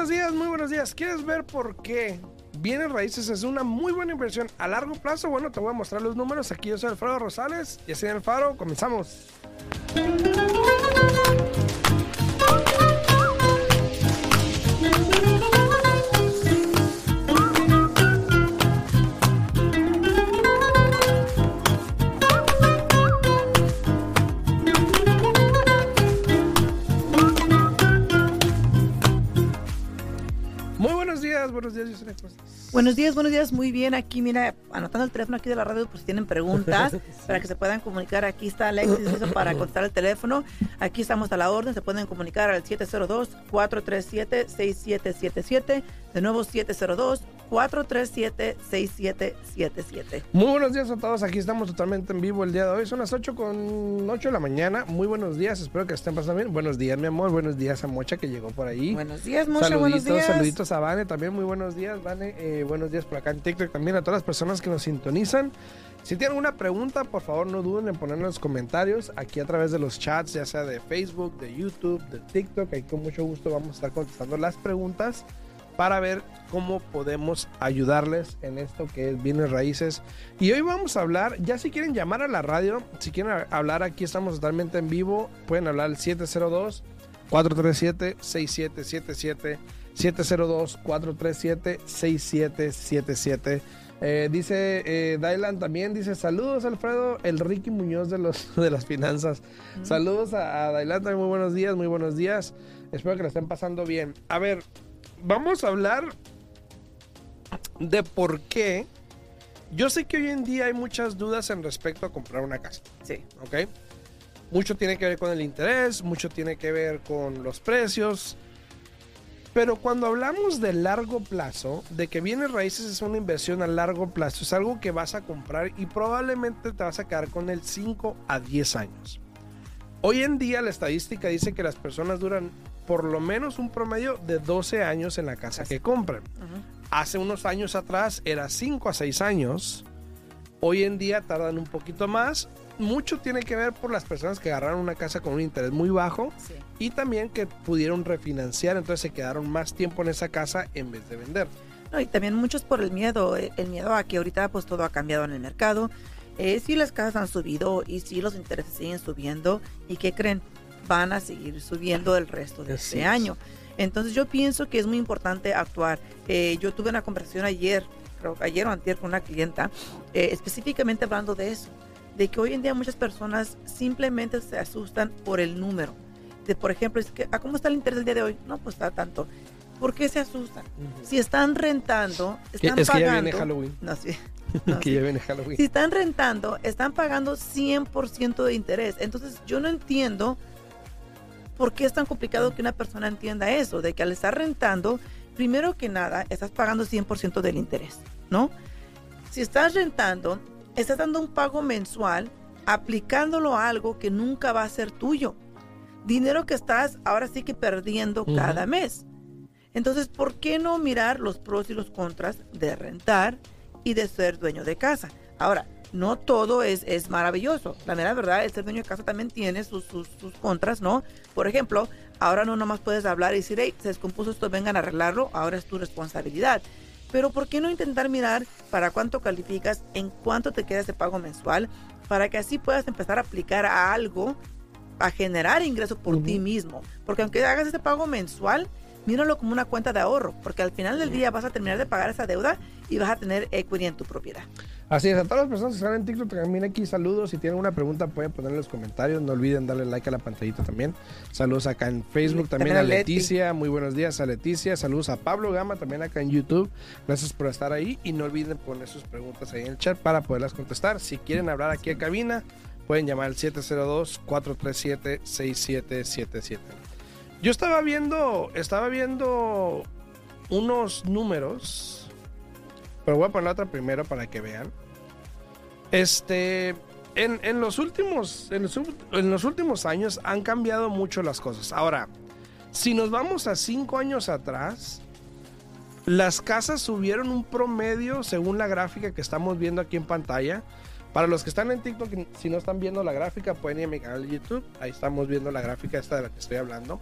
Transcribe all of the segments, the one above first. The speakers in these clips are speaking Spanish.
buenos días, muy buenos días. ¿Quieres ver por qué bienes raíces es una muy buena inversión a largo plazo? Bueno, te voy a mostrar los números. Aquí yo soy Alfredo Rosales y así en el Faro comenzamos. Buenos días, buenos días, muy bien. Aquí, mira, anotando el teléfono aquí de la radio, pues si tienen preguntas para que se puedan comunicar. Aquí está Alexis para contestar el teléfono. Aquí estamos a la orden, se pueden comunicar al 702-437-6777. De nuevo, 702-437-6777. Muy buenos días a todos, aquí estamos totalmente en vivo el día de hoy. Son las 8 con 8 de la mañana. Muy buenos días, espero que estén pasando bien. Buenos días, mi amor. Buenos días a Mocha que llegó por ahí. Buenos días, Mocha, saluditos, buenos días. saluditos a Vane también. Muy buenos días, Vane. Eh, buenos días por acá en TikTok también a todas las personas que nos sintonizan. Si tienen alguna pregunta, por favor no duden en ponerla en los comentarios aquí a través de los chats, ya sea de Facebook, de YouTube, de TikTok. Ahí con mucho gusto vamos a estar contestando las preguntas para ver cómo podemos ayudarles en esto que es bienes raíces. Y hoy vamos a hablar, ya si quieren llamar a la radio, si quieren hablar aquí estamos totalmente en vivo, pueden hablar al 702 437 6777 702 437 6777 eh, dice eh, Dylan también, dice saludos Alfredo, el Ricky Muñoz de, los, de las finanzas. Saludos a, a Dylan muy buenos días, muy buenos días. Espero que lo estén pasando bien. A ver, vamos a hablar de por qué. Yo sé que hoy en día hay muchas dudas en respecto a comprar una casa, Sí. ¿ok? Mucho tiene que ver con el interés, mucho tiene que ver con los precios. Pero cuando hablamos de largo plazo, de que bienes raíces es una inversión a largo plazo, es algo que vas a comprar y probablemente te vas a quedar con él 5 a 10 años. Hoy en día la estadística dice que las personas duran por lo menos un promedio de 12 años en la casa que compran. Hace unos años atrás era 5 a 6 años. Hoy en día tardan un poquito más. Mucho tiene que ver por las personas que agarraron una casa con un interés muy bajo Sí. y también que pudieron refinanciar, entonces se quedaron más tiempo en esa casa en vez de vender. No, y también muchos por el miedo, eh, el miedo a que ahorita pues todo ha cambiado en el mercado. Eh, sí las casas han subido y sí los intereses siguen subiendo y ¿qué creen? Van a seguir subiendo el resto de Así este es. año. Entonces yo pienso que es muy importante actuar. Eh, yo tuve una conversación ayer, creo que ayer o antier con una clienta, eh, específicamente hablando de eso, de que hoy en día muchas personas simplemente se asustan por el número. De, por ejemplo, es que, ¿a cómo está el interés del día de hoy? No, pues está tanto. ¿Por qué se asustan? Si están rentando, están es que ya pagando. viene Halloween. No, sí. No, que sí. ya viene Halloween. Si están rentando, están pagando 100% de interés. Entonces, yo no entiendo por qué es tan complicado que una persona entienda eso, de que al estar rentando, primero que nada, estás pagando 100% del interés, ¿no? Si estás rentando, estás dando un pago mensual aplicándolo a algo que nunca va a ser tuyo. Dinero que estás ahora sí que perdiendo cada mes. Entonces, ¿por qué no mirar los pros y los contras de rentar y de ser dueño de casa? Ahora, no todo es, es maravilloso. La mera verdad, el ser dueño de casa también tiene sus, sus, sus contras, ¿no? Por ejemplo, ahora no nomás puedes hablar y decir, hey, se descompuso esto, vengan a arreglarlo, ahora es tu responsabilidad. Pero ¿por qué no intentar mirar para cuánto calificas, en cuánto te queda ese pago mensual, para que así puedas empezar a aplicar a algo, a generar ingreso por ti mismo? Porque aunque hagas ese pago mensual, míralo como una cuenta de ahorro, porque al final del día vas a terminar de pagar esa deuda y vas a tener equity en tu propiedad. Así es, a todas las personas que están en TikTok también aquí saludos. Si tienen una pregunta pueden poner en los comentarios. No olviden darle like a la pantallita también. Saludos acá en Facebook también, También a a Leti. Leticia. Muy buenos días a Leticia. Saludos a Pablo Gama también acá en YouTube. Gracias por estar ahí. Y no olviden poner sus preguntas ahí en el chat para poderlas contestar. Si quieren hablar aquí a cabina, pueden llamar al 702-437-6777. Yo estaba viendo, estaba viendo unos números. Pero voy a poner la otra primero para que vean. Este, en, en los últimos, en los, últimos años han cambiado mucho las cosas. Ahora, si nos vamos a cinco años atrás, las casas subieron un promedio según la gráfica que estamos viendo aquí en pantalla. Para los que están en TikTok, si no están viendo la gráfica, pueden ir a mi canal de YouTube. Ahí estamos viendo la gráfica esta de la que estoy hablando.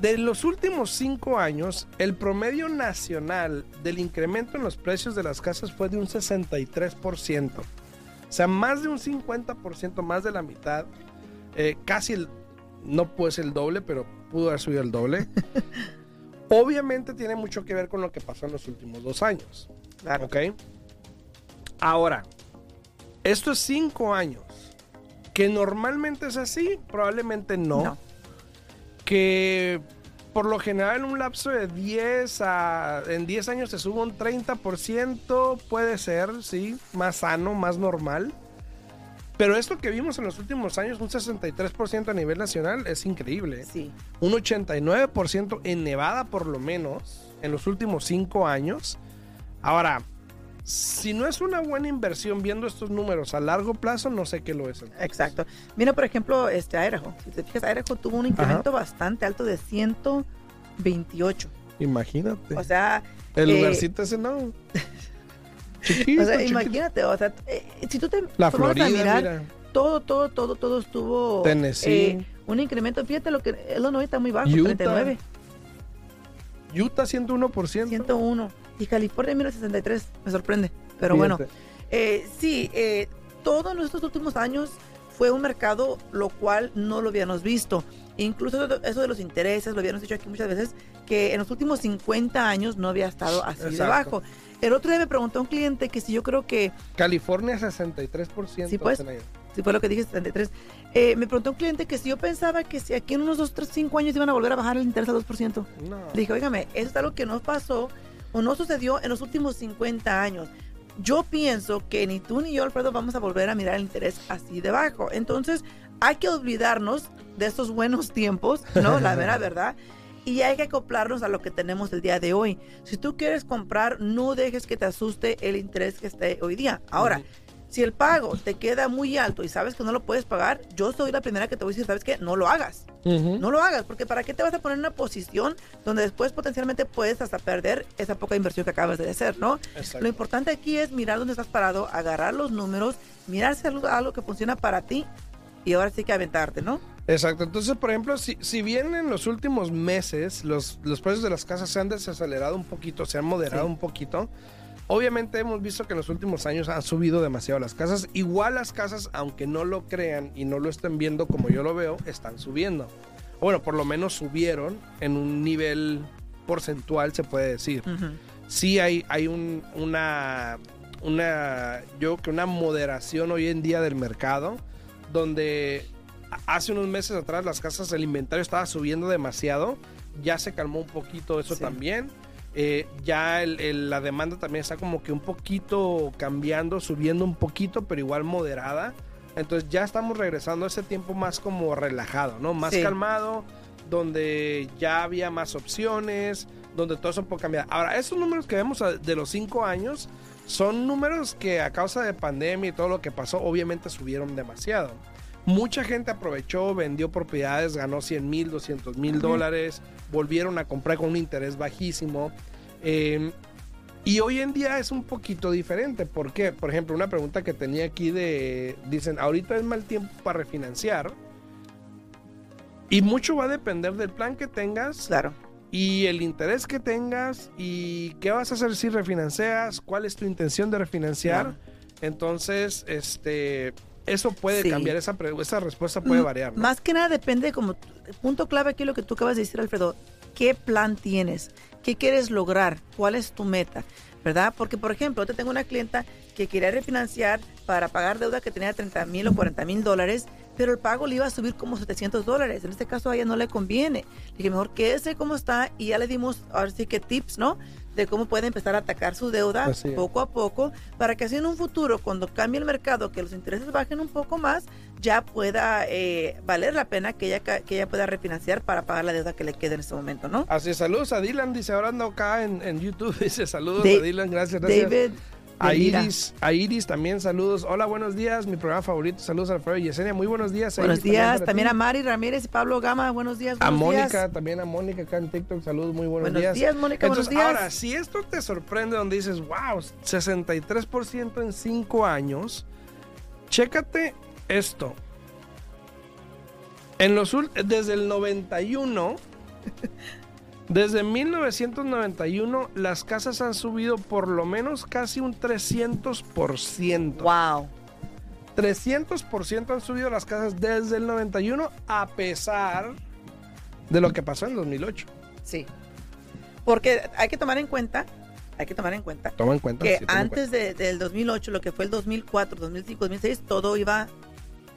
De los últimos cinco años, el promedio nacional del incremento en los precios de las casas fue de un 63%. O sea, más de un 50%, más de la mitad. Eh, casi el, no puede ser el doble, pero pudo haber subido el doble. Obviamente tiene mucho que ver con lo que pasó en los últimos dos años. Claro. ¿Ok? Ahora, esto es cinco años. Que normalmente es así, probablemente no. No. Que por lo general en un lapso de 10 a... En 10 años se sube un 30%, puede ser, sí, más sano, más normal. Pero esto que vimos en los últimos años, un 63% a nivel nacional, es increíble. Sí. Un 89% en Nevada por lo menos, en los últimos 5 años. Ahora, si no es una buena inversión viendo estos números a largo plazo, no sé qué lo es. Exacto. Mira, por ejemplo, este Idaho. Si te fijas, Idaho tuvo un incremento bastante alto de 128. Imagínate. O sea, El eh, lugarcito ese no. Chiquito, o sea, chiquito. imagínate, o sea, eh, si tú te La Florida, a mirar, mira. todo, todo, todo, todo estuvo Tennessee. eh, un incremento. Fíjate lo que Illinois está muy bajo, Utah. 39, Utah 101%. 101 y California 1063, me sorprende. Pero bueno, Fíjate. Eh, sí, eh, todos nuestros últimos años fue un mercado lo cual no lo habíamos visto. Incluso eso de- de los intereses, lo habíamos dicho aquí muchas veces, que en los últimos 50 años no había estado así de Exacto. bajo. El otro día me preguntó un cliente que si yo creo que, California 63%. Sí, pues. si fue lo que dije, 73, eh, me preguntó un cliente que si yo pensaba que si aquí en unos 2, 3, 5 años iban a volver a bajar el interés al 2%. No. Le dije, óigame, eso es algo que no pasó o no sucedió en los últimos 50 años. Yo pienso que ni tú ni yo, Alfredo, vamos a volver a mirar el interés así de bajo. Entonces, hay que olvidarnos de estos buenos tiempos, ¿no? La mera verdad. Y hay que acoplarnos a lo que tenemos el día de hoy. Si tú quieres comprar, no dejes que te asuste el interés que esté hoy día. Ahora. Si el pago te queda muy alto y sabes que no lo puedes pagar, yo soy la primera que te voy a decir, ¿sabes qué? No lo hagas. No lo hagas, porque ¿para qué te vas a poner en una posición donde después potencialmente puedes hasta perder esa poca inversión que acabas de hacer, ¿no? Exacto. Lo importante aquí es mirar dónde estás parado, agarrar los números, mirar si algo, algo que funciona para ti y ahora sí que aventarte, ¿no? Exacto. Entonces, por ejemplo, si, si bien en los últimos meses los, los precios de las casas se han desacelerado un poquito, se han moderado Sí. un poquito, obviamente hemos visto que en los últimos años han subido demasiado las casas. Igual las casas, aunque no lo crean y no lo estén viendo como yo lo veo, están subiendo. Bueno, por lo menos subieron en un nivel porcentual, se puede decir. Sí hay, hay un- una, una, yo creo que una moderación hoy en día del mercado, donde hace unos meses atrás las casas, el inventario estaba subiendo demasiado, ya se calmó un poquito eso Sí. también. Eh, ya el- el- la demanda también está como que un poquito cambiando, subiendo un poquito, pero igual moderada. Entonces ya estamos regresando a ese tiempo más como relajado, ¿no? Más Sí. calmado, donde ya había más opciones, donde todo eso puede cambiar. Ahora, esos números que vemos de los cinco años son números que a causa de pandemia y todo lo que pasó, obviamente subieron demasiado. Mucha gente aprovechó, vendió propiedades, ganó 100 mil, 200 mil dólares, volvieron a comprar con un interés bajísimo. Eh, y hoy en día es un poquito diferente. ¿Por qué? Por ejemplo, una pregunta que tenía aquí de, dicen, ahorita es mal tiempo para refinanciar. Y mucho va a depender del plan que tengas Claro. y el interés que tengas y qué vas a hacer si refinancias, cuál es tu intención de refinanciar. Claro. Entonces, este, eso puede Sí. cambiar, esa, esa respuesta puede Mm, variar. ¿no? Más que nada depende, como punto clave aquí lo que tú acabas de decir, Alfredo, ¿qué plan tienes? ¿Qué quieres lograr? ¿Cuál es tu meta? ¿Verdad? Porque, por ejemplo, yo tengo una clienta que quería refinanciar para pagar deuda que tenía 30 mil o 40 mil dólares, pero el pago le iba a subir como 700 dólares. En este caso a ella no le conviene. Le dije, mejor quédese como está y ya le dimos, ahora sí que tips, ¿no? De cómo puede empezar a atacar su deuda poco a poco para que así en un futuro, cuando cambie el mercado, que los intereses bajen un poco más, ya pueda eh, valer la pena que ella, que ella pueda refinanciar para pagar la deuda que le quede en este momento, ¿no? Así, saludos a Dylan, dice ahora ando acá en, en YouTube, dice saludos a Dylan, gracias, gracias. David. A. Iris, a Iris también saludos. Hola, buenos días, mi programa favorito. Saludos a Alfredo y Yesenia. Muy buenos días. Buenos Iris, días. También a Mari Ramírez y Pablo Gama. Buenos días. A Buenos Mónica, días. también a Mónica acá en TikTok. Saludos, muy buenos, Buenos días, Mónica. Entonces, buenos días. ahora, si esto te sorprende donde dices, wow, 63% en 5 años, chécate esto. En los desde el 91, Desde 1991 las casas han subido por lo menos casi un 300%. Wow. 300% han subido las casas desde el 91 a pesar de lo que pasó en 2008. Sí. Porque hay que tomar en cuenta, hay que tomar en cuenta Toma en cuenta. que sí, toma en antes de- del 2008, lo que fue el 2004, 2005, 2006, todo iba,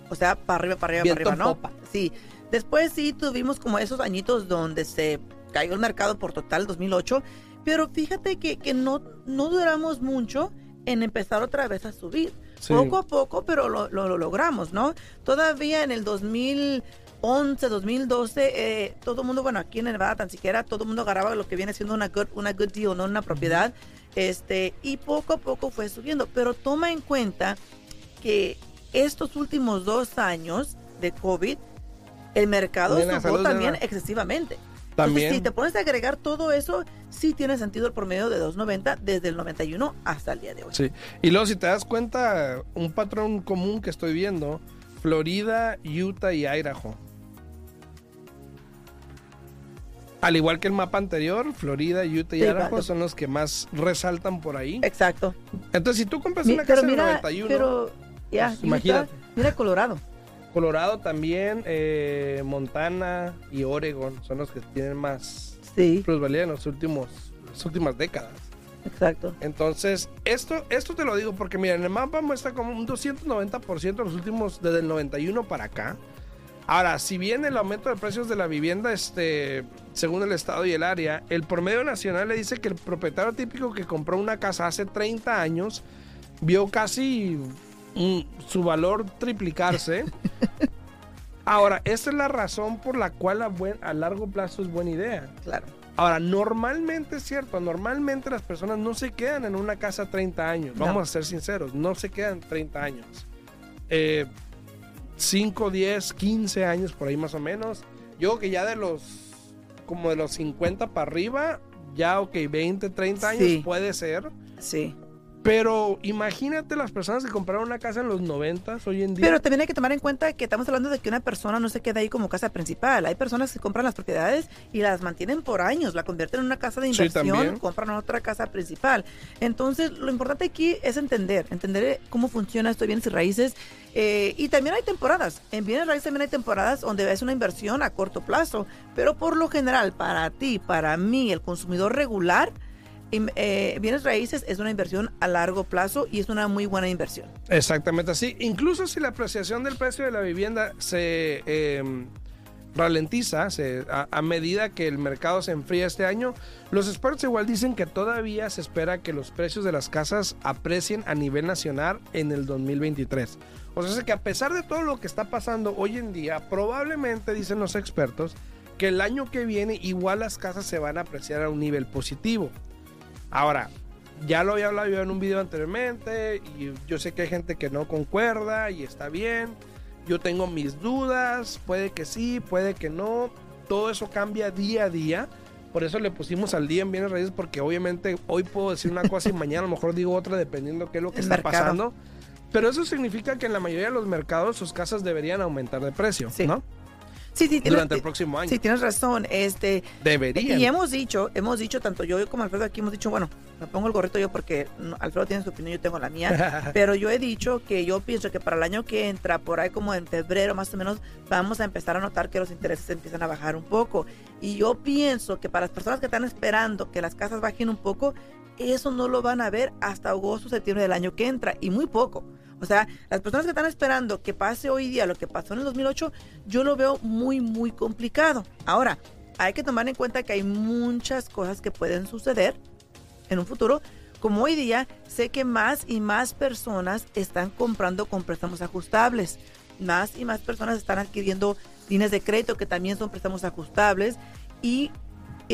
o sea, para arriba, para arriba, Viento para arriba, ¿no? popa. Sí. Después sí tuvimos como esos añitos donde se cayó el mercado por total 2008, pero fíjate que, que no, no duramos mucho en empezar otra vez a subir. Sí. Poco a poco, pero lo, lo- lo logramos, ¿no? Todavía en el 2011, 2012, eh, todo el mundo, bueno, aquí en Nevada tan siquiera, todo el mundo agarraba lo que viene siendo una good, una good deal, no una propiedad, este, y poco a poco fue subiendo. Pero toma en cuenta que estos últimos dos años de COVID, el mercado subió salud, también nena. excesivamente. También. Entonces, si te pones a agregar todo eso, sí tiene sentido el promedio de 2.90 desde el 91 hasta el día de hoy. Sí. Y luego, si te das cuenta, un patrón común que estoy viendo: Florida, Utah y Idaho. Al igual que el mapa anterior, Florida, Utah y Sí, Idaho vale. son los que más resaltan por ahí. Exacto. Entonces, si tú compras Mi- una casa pero en el mira, 91, pero ya, pues, Utah, imagínate. mira Colorado. Colorado también, eh, Montana y Oregon son los que tienen más Sí, plusvalía en los últimos, las últimas décadas. exacto. Entonces, esto, esto te lo digo porque, mira, en el mapa muestra como un 290% en los últimos, desde el 91 para acá. Ahora, si bien el aumento de precios de la vivienda, este, según el estado y el área, el promedio nacional le dice que el propietario típico que compró una casa hace 30 años vio casi su valor triplicarse. Ahora, esta es la razón por la cual a, buen- a largo plazo es buena idea. Claro. Ahora, normalmente es cierto, normalmente las personas no se quedan en una casa 30 años, No. vamos a ser sinceros, no se quedan 30 años. Eh, 5, 10, 15 años por ahí más o menos. Yo creo que ya de los, como de los 50 para arriba, ya ok, 20, 30 años Sí. puede ser. Sí. Pero imagínate las personas que compraron una casa en los 90 hoy en día. Pero también hay que tomar en cuenta que estamos hablando de que una persona no se queda ahí como casa principal. Hay personas que compran las propiedades y las mantienen por años, la convierten en una casa de Sí, inversión, también. compran otra casa principal. Entonces, lo importante aquí es entender, entender cómo funciona esto de bienes y raíces. Eh, y también hay temporadas. En bienes raíces también hay temporadas donde es una inversión a corto plazo. Pero por lo general, para ti, para mí, el consumidor regular, eh, bienes raíces es una inversión a largo plazo y es una muy buena inversión. Exactamente así. Incluso si la apreciación del precio de la vivienda se eh, ralentiza a, a medida que el mercado se enfría este año, los expertos igual dicen que todavía se espera que los precios de las casas aprecien a nivel nacional en el 2023. O sea, que a pesar de todo lo que está pasando hoy en día, probablemente dicen los expertos que el año que viene igual las casas se van a apreciar a un nivel positivo. Ahora, ya lo había hablado yo en un video anteriormente y yo sé que hay gente que no concuerda y está bien. Yo tengo mis dudas, puede que sí, puede que no. Todo eso cambia día a día. Por eso le pusimos al día en bienes raíces porque obviamente hoy puedo decir una cosa y mañana a lo mejor digo otra dependiendo qué es lo que El está mercado. pasando. Pero eso significa que en la mayoría de los mercados sus casas deberían aumentar de precio, Sí. ¿no? Sí, sí, tienes- Durante el próximo año. Sí, tienes razón. Este, Deberían. y hemos dicho, hemos dicho, tanto yo como Alfredo aquí hemos dicho, bueno, me pongo el gorrito yo porque Alfredo tiene su opinión, yo tengo la mía, pero yo he dicho que yo pienso que para el año que entra, por ahí como en febrero más o menos, vamos a empezar a notar que los intereses empiezan a bajar un poco. Y yo pienso que para las personas que están esperando que las casas bajen un poco, eso no lo van a ver hasta agosto, septiembre del año que entra, y muy poco. O sea, las personas que están esperando que pase hoy día lo que pasó en el 2008, yo lo veo muy, muy complicado. Ahora, hay que tomar en cuenta que hay muchas cosas que pueden suceder en un futuro. Como hoy día, sé que más y más personas están comprando con préstamos ajustables. Más y más personas están adquiriendo líneas de crédito que también son préstamos ajustables y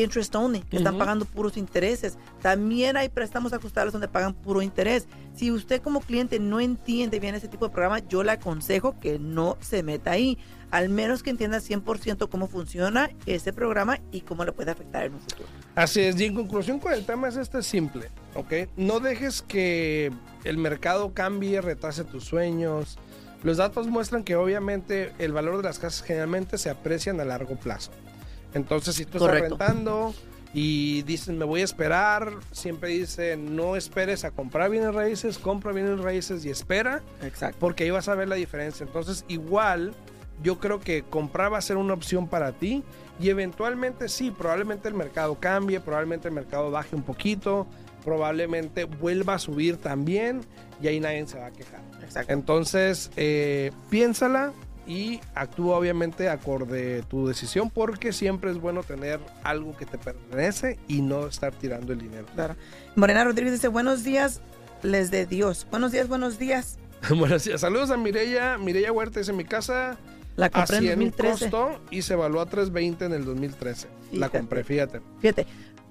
interest only, que están Ujú. pagando puros intereses. También hay préstamos ajustables donde pagan puro interés. Si usted como cliente no entiende bien ese tipo de programa, yo le aconsejo que no se meta ahí. Al menos que entienda 100% cómo funciona ese programa y cómo le puede afectar en un futuro. Así es, y en conclusión con el tema es este simple, ¿ok? No dejes que el mercado cambie, retrase tus sueños. Los datos muestran que obviamente el valor de las casas generalmente se aprecian a largo plazo. Entonces, si tú estás rentando y dices, me voy a esperar, siempre dice, no esperes a comprar bienes raíces, compra bienes raíces y espera, Exacto. porque ahí vas a ver la diferencia. Entonces, igual, yo creo que comprar va a ser una opción para ti y eventualmente sí, probablemente el mercado cambie, probablemente el mercado baje un poquito, probablemente vuelva a subir también y ahí nadie se va a quejar. Exacto. Entonces, eh, piénsala y actúa obviamente acorde tu decisión porque siempre es bueno tener algo que te pertenece y no estar tirando el dinero. Claro. Morena Rodríguez dice, buenos días, les de Dios. Buenos días, buenos días. bueno, sí, saludos a Mireya. Mireya Huerta dice, mi casa La a compré en 100 2013. costó y se evaluó a 320 en el 2013. La Fíjate. compré, fíjate. Fíjate.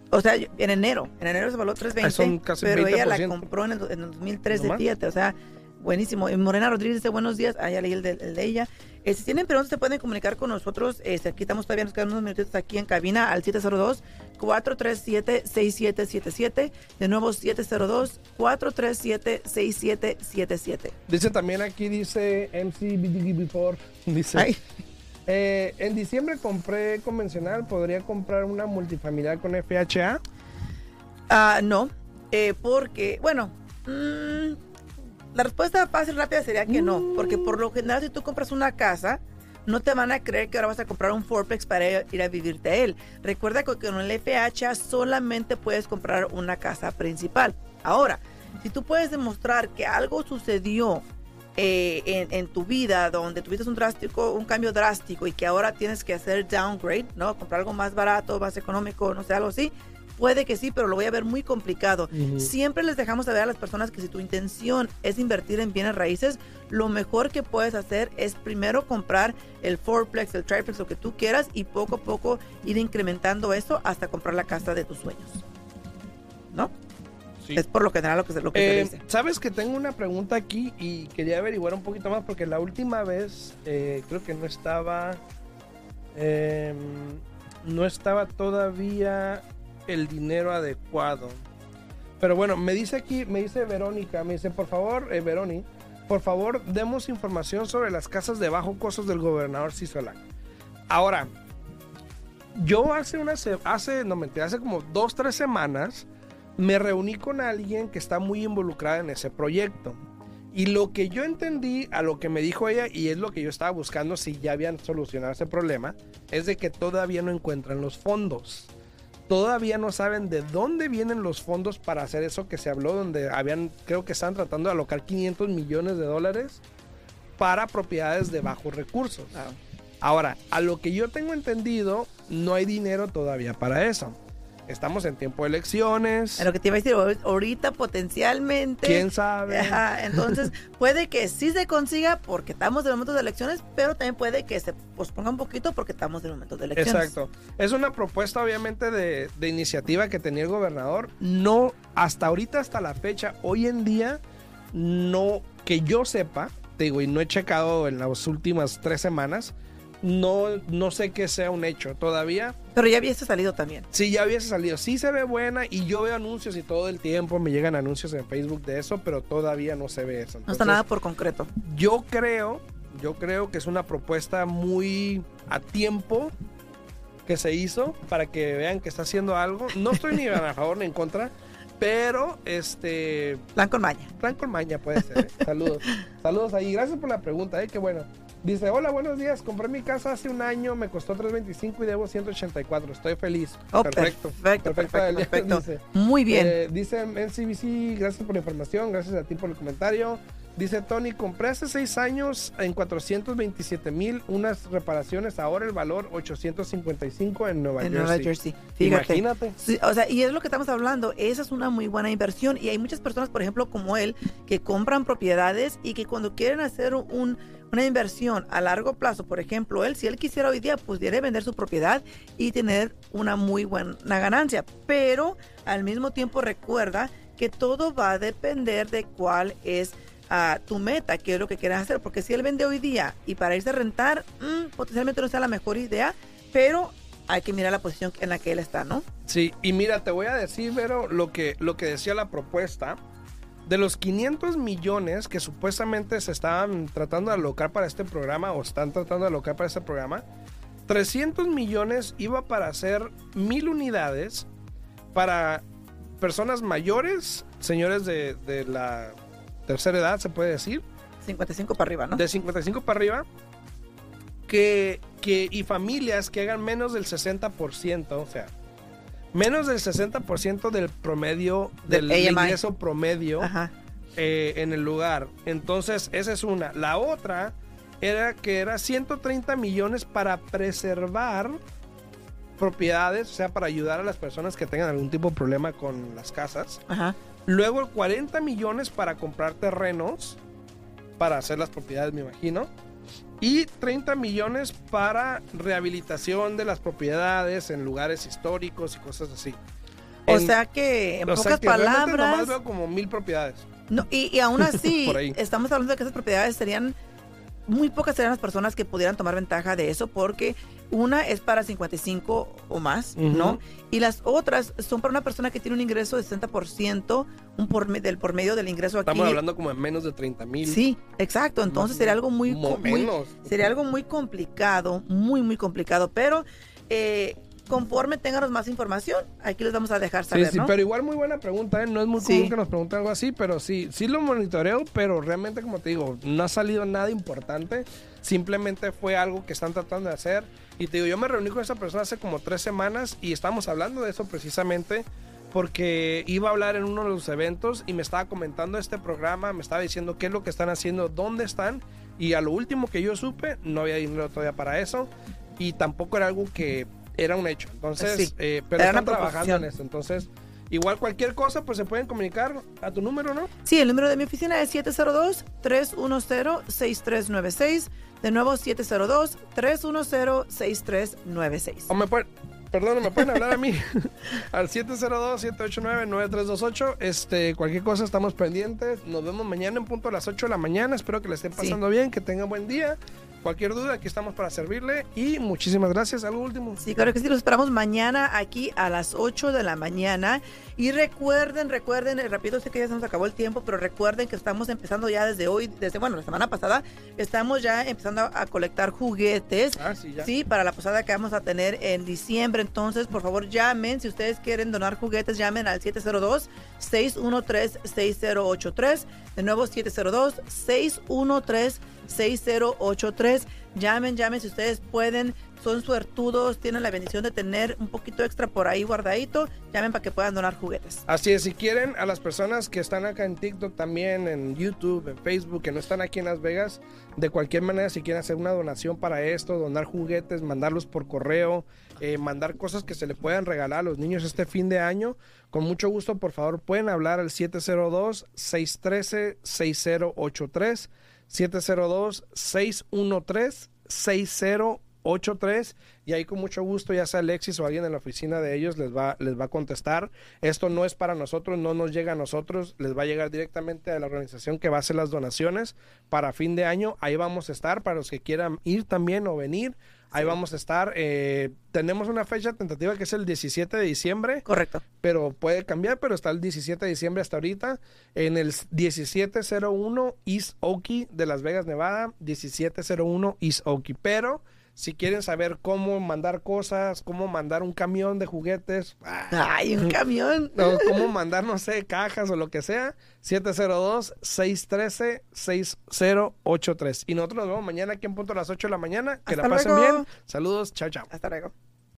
O sea, en enero. En enero se való 320. Ah, son casi pero ella la 20%. compró en el, en el 2013, ¿No más? fíjate. O sea, buenísimo. Y Morena Rodríguez dice, buenos días. Ah, ya leí el de, el de ella. Eh, si tienen preguntas, se pueden comunicar con nosotros. Este, aquí estamos todavía, nos quedan unos minutitos aquí en cabina al 702-437-6777. De nuevo, 702-437-6777. Dice también aquí, dice MC Before, dice... Ay, Eh, en diciembre compré convencional, podría comprar una multifamiliar con FHA. Ah, no, eh, porque, bueno, mm, la respuesta fácil y rápida sería que no, porque por lo general si tú compras una casa, no te van a creer que ahora vas a comprar un fourplex para ir a vivirte a él. Recuerda que con el FHA solamente puedes comprar una casa principal. Ahora, si tú puedes demostrar que algo sucedió eh, en, tu vida donde tuviste un drástico, un cambio drástico y que ahora tienes que hacer downgrade, ¿no? Comprar algo más barato, más económico, no sé, algo así. Puede que sí, pero lo voy a ver muy complicado. Siempre les dejamos saber a las personas que si tu intención es invertir en bienes raíces, lo mejor que puedes hacer es primero comprar el fourplex, el triplex, lo que tú quieras y poco a poco ir incrementando eso hasta comprar la casa de tus sueños. ¿No? Sí. Es por lo general lo que se, lo que se Eh, dice. Sabes que tengo una pregunta aquí y quería averiguar un poquito más porque la última vez eh, creo que no estaba eh, no estaba todavía el dinero adecuado. Pero bueno, me dice aquí, me dice Verónica, me dice, por favor, eh, Veroni, por favor, demos información sobre las casas de bajo costo del gobernador Cisolán. Ahora, yo hace una, hace, no hace como dos, tres semanas, me reuní con alguien que está muy involucrada en ese proyecto. Y lo que yo entendí a lo que me dijo ella, y es lo que yo estaba buscando si ya habían solucionado ese problema, es de que todavía no encuentran los fondos. Todavía no saben de dónde vienen los fondos para hacer eso que se habló, donde habían, creo que están tratando de alocar 500 millones de dólares para propiedades de bajos recursos. Ah, Ahora, a lo que yo tengo entendido, no hay dinero todavía para eso. Estamos en tiempo de elecciones. Es lo que te iba a decir, ahor- ahorita potencialmente. ¿Quién sabe? Ajá, entonces puede que sí se consiga porque estamos en momentos de elecciones, pero también puede que se posponga un poquito porque estamos en momentos de elecciones. Exacto. Es una propuesta obviamente de, de iniciativa que tenía el gobernador. No, hasta ahorita, hasta la fecha, hoy en día, no, que yo sepa, te digo, y no he checado en las últimas tres semanas, no, no sé que sea un hecho todavía. Pero ya hubiese salido también. Sí, ya hubiese salido. Sí se ve buena y yo veo anuncios y todo el tiempo me llegan anuncios en Facebook de eso, pero todavía no se ve eso. No está nada por concreto. Yo creo, yo creo que es una propuesta muy a tiempo que se hizo para que vean que está haciendo algo. No estoy ni a favor ni en contra, pero este Plan con maña. plan con maña puede ser. ¿eh? Saludos. Saludos ahí. Gracias por la pregunta, eh, qué bueno. Dice, hola, buenos días. Compré mi casa hace un año, me costó 325 y debo 184. Estoy feliz. Oh, perfecto, perfecto, perfecto. Perfecto. Dice, Muy bien. eh, dice NCBC, gracias por la información, gracias a ti por el comentario. Dice Tony, compré hace seis años en 427 mil unas reparaciones, ahora el valor 855 en Nueva en Jersey. Nueva Jersey. Fíjate. Imagínate. Sí, o sea, y es lo que estamos hablando. Esa es una muy buena inversión. Y hay muchas personas, por ejemplo, como él, que compran propiedades y que cuando quieren hacer un, una inversión a largo plazo, por ejemplo, él, si él quisiera hoy día, pudiera vender su propiedad y tener una muy buena ganancia. Pero al mismo tiempo recuerda que todo va a depender de cuál es ah, tu meta, qué es lo que quieres hacer. Porque si él vende hoy día y para irse a rentar, mm, potencialmente no sea la mejor idea, pero hay que mirar la posición en la que él está, ¿no? Sí, y mira, te voy a decir, Vero, lo que, lo que decía la propuesta. De los 500 millones que supuestamente se estaban tratando de alocar para este programa o están tratando de alocar para este programa, 300 millones iba para hacer mil unidades para personas mayores, señores de, de la tercera edad, se puede decir, 55 para arriba, ¿no? de 55 para arriba, que, que, y familias que hagan menos del 60%, o sea, menos del 60% del promedio, Del ingreso promedio eh, en el lugar. Entonces, esa es una. La otra era que era 130 millones para preservar propiedades, o sea, para ayudar a las personas que tengan algún tipo de problema con las casas. Ajá. Luego 40 millones para comprar terrenos, para hacer las propiedades, me imagino. Y 30 millones para rehabilitación de las propiedades en lugares históricos y cosas así. O En- sea que, en o sea pocas que nomás palabras, veo como mil propiedades. no, y, y aún así, estamos hablando de que esas propiedades serían, muy pocas serían las personas que pudieran tomar ventaja de eso, porque una es para 55 o más, ¿no? Y las otras son para una persona que tiene un ingreso de 60% un por, del, por medio del ingreso aquí. Estamos hablando como de menos de 30 mil. Sí, exacto. Entonces sería algo muy, muy- sería algo muy complicado, muy, muy complicado. Pero eh, conforme tengamos más información, aquí les vamos a dejar Sí, saber, sí, ¿no? pero igual muy buena pregunta, ¿eh? No es muy Sí. común que nos pregunten algo así, pero sí, sí lo monitoreo, pero realmente, como te digo, no ha salido nada importante. Simplemente fue algo que están tratando de hacer. Y te digo, yo me reuní con esa persona hace como tres semanas y estábamos hablando de eso precisamente porque iba a hablar en uno de los eventos y me estaba comentando este programa, me estaba diciendo qué es lo que están haciendo, dónde están. Y a lo último que yo supe, no había dinero todavía para eso. Y tampoco era algo que era un hecho. Entonces, Sí, eh, pero están trabajando en esto. Entonces, igual cualquier cosa, pues se pueden comunicar a tu número, ¿no? Sí, el número de mi oficina es 702-310-6396. De nuevo, 702-310-6396. O me pueden, perdón, me pueden hablar a mí al 702-789-9328. Este, cualquier cosa estamos pendientes. Nos vemos mañana en punto a las 8 de la mañana. Espero que le estén Sí. pasando bien, que tengan buen día. Cualquier duda, aquí estamos para servirle. Y muchísimas gracias. Algo último. Sí, claro que sí, los esperamos mañana aquí a las 8 de la mañana. Y recuerden, recuerden, eh, rápido sé que ya se nos acabó el tiempo, pero recuerden que estamos empezando ya desde hoy, desde, bueno, la semana pasada, estamos ya empezando a, a colectar juguetes. Ah, sí, ya. Sí, para la posada que vamos a tener en diciembre. Entonces, por favor, llamen. Si ustedes quieren donar juguetes, llamen al 702-613-6083. De nuevo, 702-613-6083. Llamen, llamen si ustedes pueden. Son suertudos, tienen la bendición de tener un poquito extra por ahí guardadito. Llamen para que puedan donar juguetes. Así es, si quieren, a las personas que están acá en TikTok también, en YouTube, en Facebook, que no están aquí en Las Vegas, de cualquier manera, si quieren hacer una donación para esto, donar juguetes, mandarlos por correo, eh, mandar cosas que se le puedan regalar a los niños este fin de año, con mucho gusto, por favor, pueden hablar al 702-613-6083, 702-613-6083. Y ahí con mucho gusto, ya sea Alexis o alguien en la oficina de ellos, les va, les va a contestar. Esto no es para nosotros, no nos llega a nosotros, les va a llegar directamente a la organización que va a hacer las donaciones para fin de año. Ahí vamos a estar para los que quieran ir también o venir. Ahí vamos a estar. Eh, tenemos una fecha tentativa que es el 17 de diciembre Correcto. pero puede cambiar, pero está el 17 de diciembre hasta ahorita en el 1701 East Okie de Las Vegas, Nevada, 1701 East Okie. Pero si quieren saber cómo mandar cosas, cómo mandar un camión de juguetes, ah, Ay, un camión. o cómo mandar, no sé, cajas o lo que sea, 702-613-6083. Y nosotros nos vemos mañana aquí en punto a las 8 de la mañana. Que Hasta la pasen luego. bien. Saludos, chao, chao. Hasta luego.